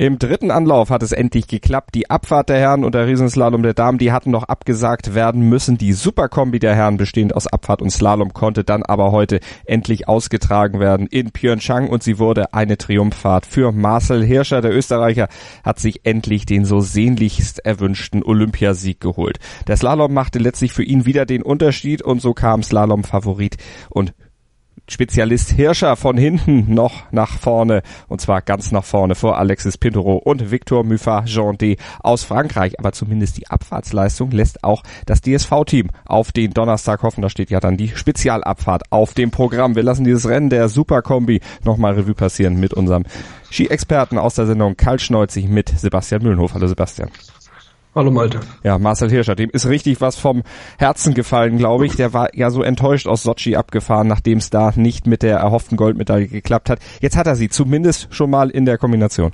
Im dritten Anlauf hat es endlich geklappt. Die Abfahrt der Herren und der Riesenslalom der Damen, die hatten noch abgesagt werden müssen. Die Superkombi der Herren, bestehend aus Abfahrt und Slalom, konnte dann aber heute endlich ausgetragen werden in Pyeongchang und sie wurde eine Triumphfahrt für Marcel Hirscher. Der Österreicher hat sich endlich den so sehnlichst erwünschten Olympiasieg geholt. Der Slalom machte letztlich für ihn wieder den Unterschied und so kam Slalom-Favorit und Spezialist Hirscher von hinten noch nach vorne und zwar ganz nach vorne vor Alexis Pinturo und Victor D aus Frankreich. Aber zumindest die Abfahrtsleistung lässt auch das DSV-Team auf den Donnerstag hoffen. Da steht ja dann die Spezialabfahrt auf dem Programm. Wir lassen dieses Rennen der Superkombi nochmal Revue passieren mit unserem Ski-Experten aus der Sendung Karl Schneuzig mit Sebastian Mühlenhof. Hallo Sebastian. Hallo Malte. Ja, Marcel Hirscher, dem ist richtig was vom Herzen gefallen, glaube ich. Der war ja so enttäuscht aus Sochi abgefahren, nachdem es da nicht mit der erhofften Goldmedaille geklappt hat. Jetzt hat er sie zumindest schon mal in der Kombination.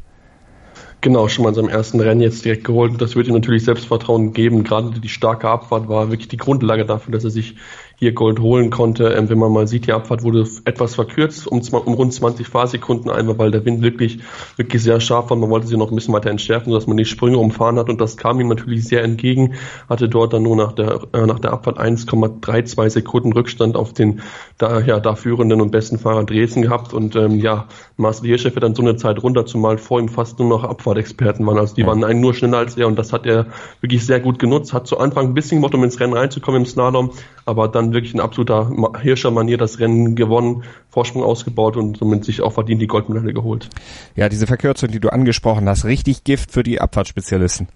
Genau, schon mal in seinem ersten Rennen jetzt direkt geholt. Das wird ihm natürlich Selbstvertrauen geben. Gerade die starke Abfahrt war wirklich die Grundlage dafür, dass er sich hier Gold holen konnte. Ähm, wenn man mal sieht, die Abfahrt wurde etwas verkürzt, um, um rund 20 Fahrsekunden einmal, weil der Wind wirklich, wirklich sehr scharf war. Man wollte sie noch ein bisschen weiter entschärfen, sodass man die Sprünge umfahren hat und das kam ihm natürlich sehr entgegen. Hatte dort dann nur nach der, äh, nach der Abfahrt 1,32 Sekunden Rückstand auf den da, ja, da führenden und besten Fahrer Dresden gehabt und ähm, ja, Marcel Hirschef dann so eine Zeit runter, zumal vor ihm fast nur noch Abfahrtexperten waren. Also die waren einen nur schneller als er und das hat er wirklich sehr gut genutzt. Hat zu Anfang ein bisschen gemocht, um ins Rennen reinzukommen im Slalom, aber dann wirklich in absoluter Hirscher-Manier das Rennen gewonnen, Vorsprung ausgebaut und somit sich auch verdient die Goldmedaille geholt. Ja, diese Verkürzung, die du angesprochen hast, richtig Gift für die Abfahrtsspezialisten.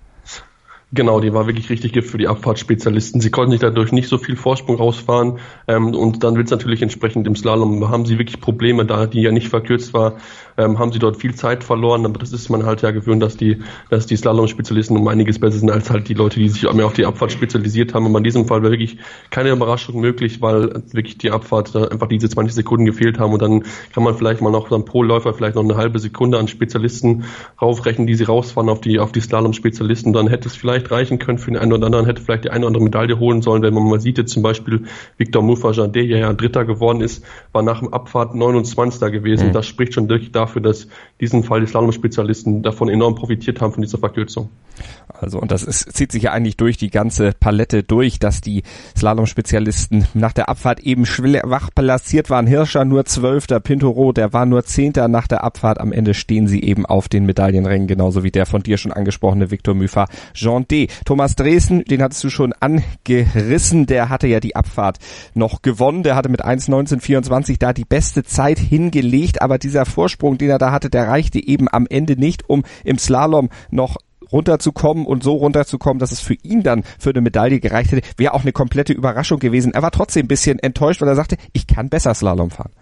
Genau, die war wirklich richtig Gift für die Abfahrtsspezialisten. Sie konnten sich dadurch nicht so viel Vorsprung rausfahren ähm, und dann wird es natürlich entsprechend im Slalom, haben sie wirklich Probleme, da die ja nicht verkürzt war, ähm, haben sie dort viel Zeit verloren, aber das ist man halt ja gewöhnt, dass die, dass die Slalom-Spezialisten um einiges besser sind als halt die Leute, die sich mehr auf die Abfahrt spezialisiert haben. Aber in diesem Fall war wirklich keine Überraschung möglich, weil wirklich die Abfahrt da einfach diese 20 Sekunden gefehlt haben und dann kann man vielleicht mal noch dann pro Läufer vielleicht noch eine halbe Sekunde an Spezialisten raufrechnen, die sie rausfahren auf die, auf die Slalom-Spezialisten, dann hätte es vielleicht vielleicht reichen können für den einen oder anderen, hätte vielleicht die eine oder andere Medaille holen sollen, wenn man mal sieht, jetzt zum Beispiel Victor Mufajan, der ja Dritter geworden ist, war nach dem Abfahrt 29. gewesen. Mhm. Das spricht schon wirklich dafür, dass diesen Fall die Slalom-Spezialisten davon enorm profitiert haben von dieser Verkürzung. Also, und das ist, zieht sich ja eigentlich durch die ganze Palette durch, dass die Slalom-Spezialisten nach der Abfahrt eben schwach platziert waren. Hirscher nur Zwölfter, Pintoro, der war nur Zehnter nach der Abfahrt. Am Ende stehen sie eben auf den Medaillenrängen, genauso wie der von dir schon angesprochene Victor Müfer, Jean D. Thomas Dresden, den hattest du schon angerissen, der hatte ja die Abfahrt noch gewonnen. Der hatte mit 1.19.24 da die beste Zeit hingelegt, aber dieser Vorsprung, den er da hatte, der reichte eben am Ende nicht, um im Slalom noch runterzukommen und so runterzukommen, dass es für ihn dann für eine Medaille gereicht hätte, wäre auch eine komplette Überraschung gewesen. Er war trotzdem ein bisschen enttäuscht, weil er sagte, ich kann besser Slalom fahren.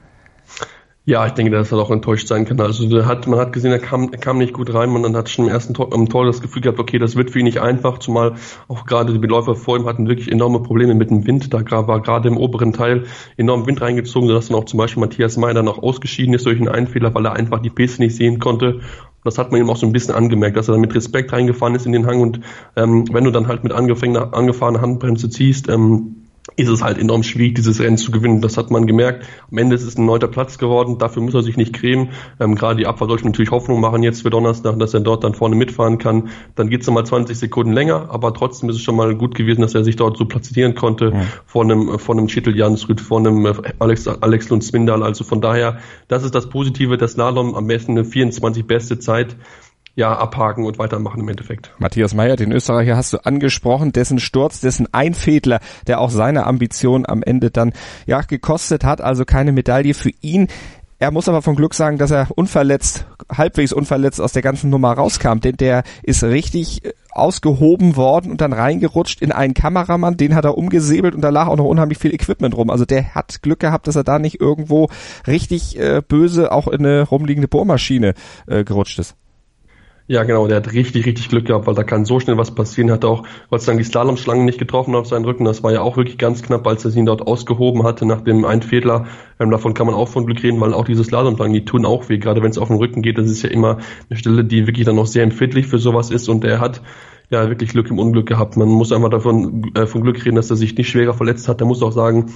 Ja, ich denke, dass er auch enttäuscht sein kann. Also der hat, man hat gesehen, er kam, er kam nicht gut rein. Man hat schon im ersten Tor, im Tor das Gefühl gehabt, okay, das wird für ihn nicht einfach, zumal auch gerade die Beläufer vor ihm hatten wirklich enorme Probleme mit dem Wind. Da war gerade im oberen Teil enorm Wind reingezogen, sodass dann auch zum Beispiel Matthias May dann auch ausgeschieden ist durch einen Einfehler, weil er einfach die Piste nicht sehen konnte. Das hat man ihm auch so ein bisschen angemerkt, dass er dann mit Respekt reingefahren ist in den Hang und ähm, wenn du dann halt mit angefahrener Handbremse ziehst, ähm, ist es halt enorm schwierig, dieses Rennen zu gewinnen. Das hat man gemerkt. Am Ende ist es ein neuter Platz geworden. Dafür muss er sich nicht cremen. Ähm, gerade die Abfahrt sollte natürlich Hoffnung machen jetzt für Donnerstag, dass er dort dann vorne mitfahren kann. Dann geht es nochmal 20 Sekunden länger, aber trotzdem ist es schon mal gut gewesen, dass er sich dort so platzieren konnte ja. vor einem, vor einem Schittel Jansrud, vor einem äh, Alex, Alex Lund Swindal. Also von daher, das ist das Positive, das Slalom am besten eine 24 beste Zeit ja, abhaken und weitermachen im Endeffekt. Matthias Meyer, den Österreicher hast du angesprochen, dessen Sturz, dessen Einfädler, der auch seine Ambition am Ende dann ja gekostet hat, also keine Medaille für ihn. Er muss aber von Glück sagen, dass er unverletzt, halbwegs unverletzt aus der ganzen Nummer rauskam, denn der ist richtig äh, ausgehoben worden und dann reingerutscht in einen Kameramann, den hat er umgesäbelt und da lag auch noch unheimlich viel Equipment rum. Also der hat Glück gehabt, dass er da nicht irgendwo richtig äh, böse auch in eine rumliegende Bohrmaschine äh, gerutscht ist. Ja, genau, der hat richtig, richtig Glück gehabt, weil da kann so schnell was passieren. Hat auch Gott sei Dank die Slalomschlangen nicht getroffen auf seinen Rücken. Das war ja auch wirklich ganz knapp, als er ihn dort ausgehoben hatte nach dem Einfädler. Ähm, davon kann man auch von Glück reden, weil auch diese Slalomschlangen, die tun auch weh, gerade wenn es auf den Rücken geht. Das ist ja immer eine Stelle, die wirklich dann noch sehr empfindlich für sowas ist und er hat ja wirklich Glück im Unglück gehabt. Man muss einfach davon äh, von Glück reden, dass er sich nicht schwerer verletzt hat. Er muss auch sagen,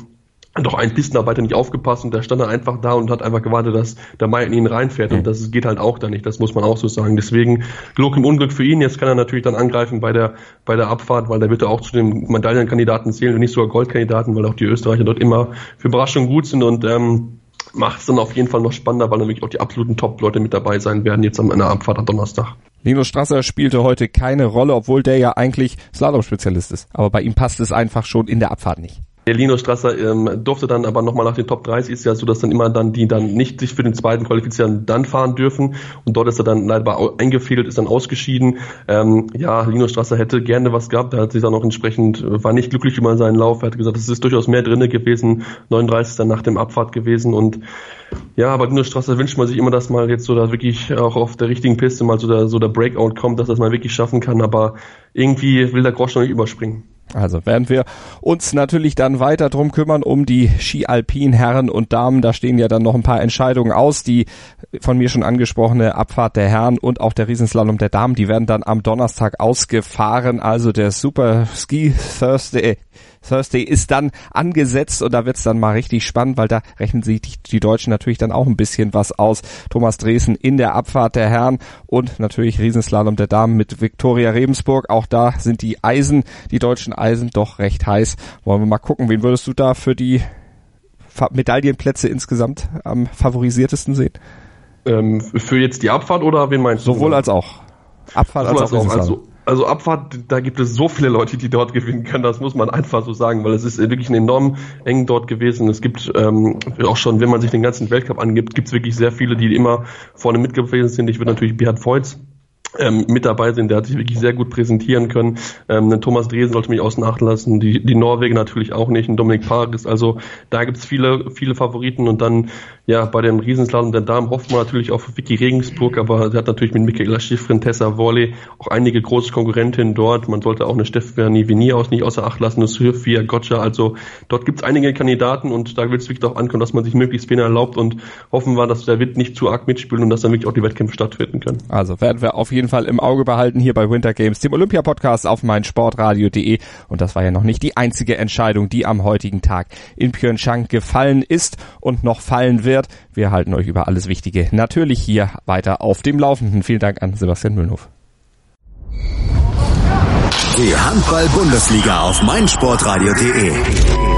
doch ein Pistenarbeiter nicht aufgepasst und der stand dann einfach da und hat einfach gewartet, dass der Mai in ihn reinfährt und das geht halt auch da nicht, das muss man auch so sagen. Deswegen Glück im Unglück für ihn, jetzt kann er natürlich dann angreifen bei der, bei der Abfahrt, weil da wird er auch zu den Medaillenkandidaten zählen, wenn nicht sogar Goldkandidaten, weil auch die Österreicher dort immer für Überraschung gut sind und ähm, macht es dann auf jeden Fall noch spannender, weil wirklich auch die absoluten Top-Leute mit dabei sein werden jetzt an einer Abfahrt am Donnerstag. Linus Strasser spielte heute keine Rolle, obwohl der ja eigentlich Slalom-Spezialist ist. Aber bei ihm passt es einfach schon in der Abfahrt nicht. Der Lino Strasser ähm, durfte dann aber nochmal nach den Top 30 ist ja so, dass dann immer dann die dann nicht sich für den zweiten qualifizieren, dann fahren dürfen. Und dort ist er dann leider eingefädelt, ist dann ausgeschieden. Ähm, ja, Lino Strasser hätte gerne was gehabt. Er hat sich dann auch entsprechend, war nicht glücklich über seinen Lauf. Er hat gesagt, es ist durchaus mehr drinne gewesen. 39 dann nach dem Abfahrt gewesen. Und ja, aber Lino Strasser wünscht man sich immer, dass mal jetzt so da wirklich auch auf der richtigen Piste mal so der, so der Breakout kommt, dass das mal wirklich schaffen kann. Aber irgendwie will der Grosch noch nicht überspringen. Also werden wir uns natürlich dann weiter drum kümmern um die Ski-Alpin Herren und Damen. Da stehen ja dann noch ein paar Entscheidungen aus. Die von mir schon angesprochene Abfahrt der Herren und auch der Riesenslalom der Damen, die werden dann am Donnerstag ausgefahren. Also der Super Ski Thursday Thursday ist dann angesetzt und da wird's dann mal richtig spannend, weil da rechnen sich die, die, Deutschen natürlich dann auch ein bisschen was aus. Thomas Dresen in der Abfahrt der Herren und natürlich Riesenslalom der Damen mit Viktoria Rebensburg. Auch da sind die Eisen, die deutschen Eisen doch recht heiß. Wollen wir mal gucken, wen würdest du da für die Medaillenplätze insgesamt am favorisiertesten sehen? Ähm, für jetzt die Abfahrt oder wen meinst du? Sowohl als auch. Abfahrt als, als auch. Also, also Abfahrt, da gibt es so viele Leute, die dort gewinnen können, das muss man einfach so sagen, weil es ist wirklich ein enorm eng dort gewesen. Es gibt ähm, auch schon, wenn man sich den ganzen Weltcup angibt, gibt es wirklich sehr viele, die immer vorne mitgewesen sind. Ich würde natürlich Beat Voits ähm, mit dabei sind. Der hat sich wirklich sehr gut präsentieren können. Ähm, Thomas Dresen sollte mich außen achten lassen, die, die Norwegen natürlich auch nicht, ein Dominik Paris. Also da gibt's viele, viele Favoriten und dann ja bei dem Riesenslalom der Damen hofft man natürlich auf Vicky Regensburg, aber sie hat natürlich mit Michaela Schiffrin, Tessa Worley auch einige große Konkurrentinnen dort. Man sollte auch eine Stefanie Venier aus nicht außer Acht lassen, eine Sophia Gotcha. Also dort gibt's einige Kandidaten und da will es wirklich darauf ankommen, dass man sich möglichst wenig erlaubt und hoffen wir, dass der Wind nicht zu arg mitspielt und dass dann wirklich auch die Wettkämpfe stattfinden können. Also werden wir auf jeden Fall im Auge behalten hier bei Winter Games, dem Olympia-Podcast auf meinsportradio.de. Und das war ja noch nicht die einzige Entscheidung, die am heutigen Tag in Pyeongchang gefallen ist und noch fallen wird. Wir halten euch über alles Wichtige natürlich hier weiter auf dem Laufenden. Vielen Dank an Sebastian Mühlenhof. Die Handball-Bundesliga auf meinsportradio.de.